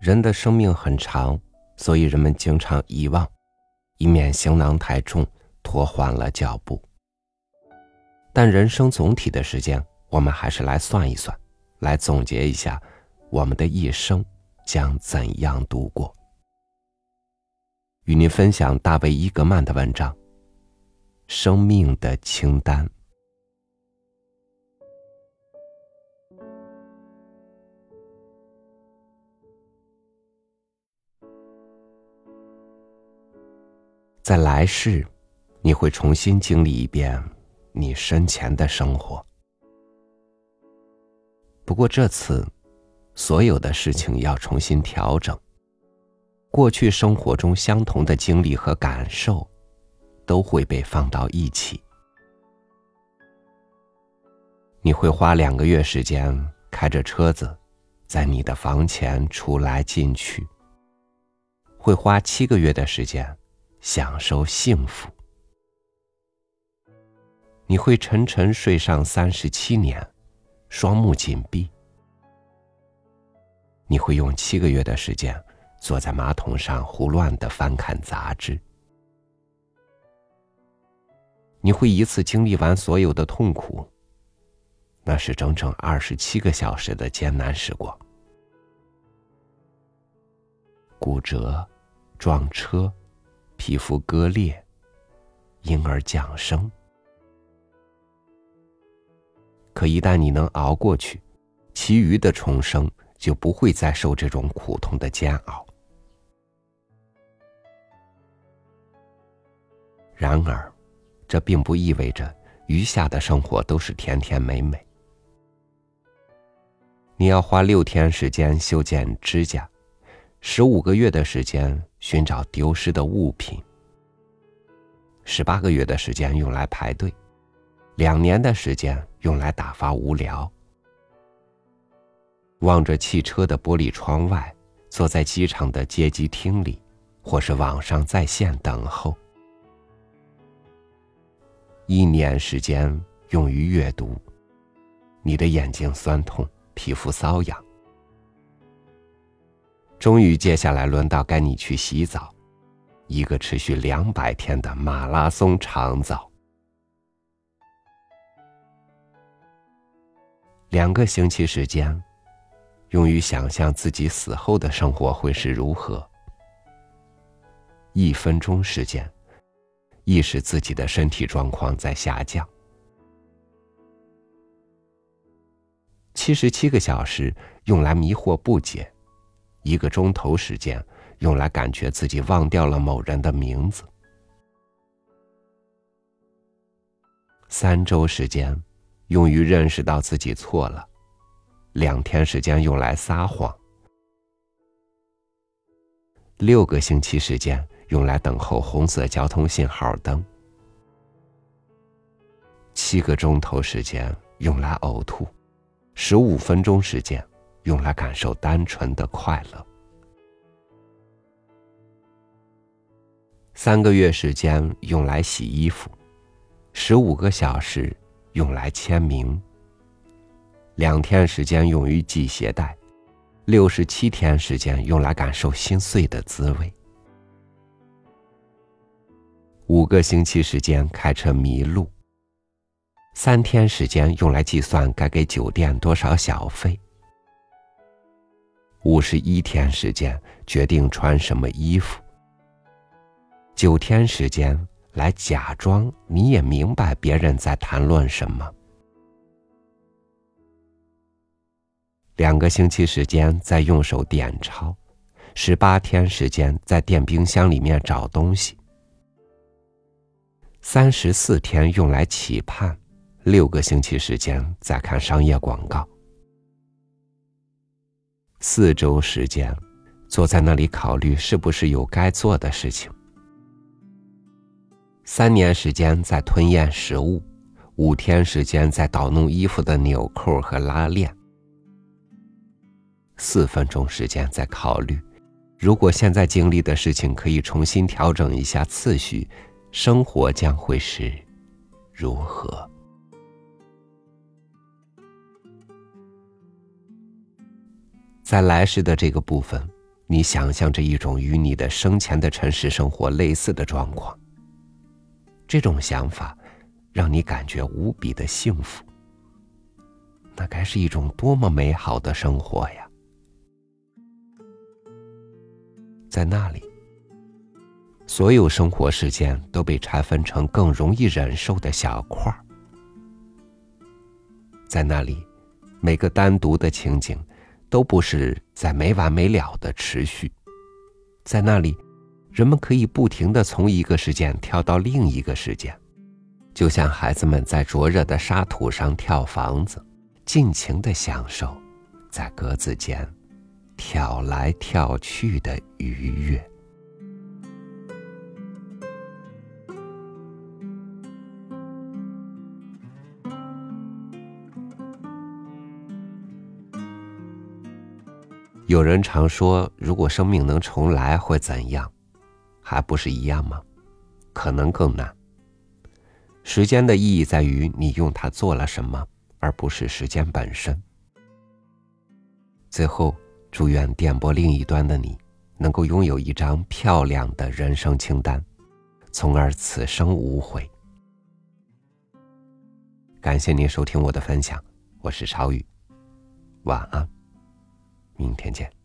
人的生命很长，所以人们经常遗忘，以免行囊太重，拖缓了脚步。但人生总体的时间，我们还是来算一算，来总结一下，我们的一生将怎样度过。与您分享大卫·伊格曼的文章《生命的清单》。在来世，你会重新经历一遍你生前的生活。不过这次，所有的事情要重新调整。过去生活中相同的经历和感受，都会被放到一起。你会花两个月时间开着车子，在你的房前出来进去。会花七个月的时间。享受幸福，你会沉沉睡上三十七年，双目紧闭。你会用七个月的时间坐在马桶上胡乱的翻看杂志。你会一次经历完所有的痛苦，那是整整二十七个小时的艰难时光。骨折，撞车。皮肤割裂，婴儿降生。可一旦你能熬过去，其余的重生就不会再受这种苦痛的煎熬。然而，这并不意味着余下的生活都是甜甜美美。你要花六天时间修剪指甲。十五个月的时间寻找丢失的物品，十八个月的时间用来排队，两年的时间用来打发无聊。望着汽车的玻璃窗外，坐在机场的接机厅里，或是网上在线等候。一年时间用于阅读，你的眼睛酸痛，皮肤瘙痒。终于，接下来轮到该你去洗澡，一个持续两百天的马拉松长澡。两个星期时间，用于想象自己死后的生活会是如何。一分钟时间，意识自己的身体状况在下降。七十七个小时用来迷惑不解。一个钟头时间用来感觉自己忘掉了某人的名字，三周时间用于认识到自己错了，两天时间用来撒谎，六个星期时间用来等候红色交通信号灯，七个钟头时间用来呕吐，十五分钟时间。用来感受单纯的快乐。三个月时间用来洗衣服，十五个小时用来签名。两天时间用于系鞋带，六十七天时间用来感受心碎的滋味。五个星期时间开车迷路。三天时间用来计算该给酒店多少小费。五十一天时间决定穿什么衣服，九天时间来假装你也明白别人在谈论什么，两个星期时间在用手点钞，十八天时间在电冰箱里面找东西，三十四天用来期盼，六个星期时间在看商业广告。四周时间，坐在那里考虑是不是有该做的事情。三年时间在吞咽食物，五天时间在捣弄衣服的纽扣和拉链。四分钟时间在考虑，如果现在经历的事情可以重新调整一下次序，生活将会是如何？在来世的这个部分，你想象着一种与你的生前的尘世生活类似的状况。这种想法让你感觉无比的幸福。那该是一种多么美好的生活呀！在那里，所有生活事件都被拆分成更容易忍受的小块儿。在那里，每个单独的情景，都不是在没完没了的持续。在那里，人们可以不停的从一个事件跳到另一个事件，就像孩子们在灼热的沙土上跳房子，尽情的享受在格子间。跳来跳去的愉悦。有人常说，如果生命能重来会怎样？还不是一样吗？可能更难。时间的意义在于你用它做了什么，而不是时间本身。最后。祝愿电波另一端的你，能够拥有一张漂亮的人生清单，从而此生无悔。感谢您收听我的分享，我是超宇，晚安，明天见。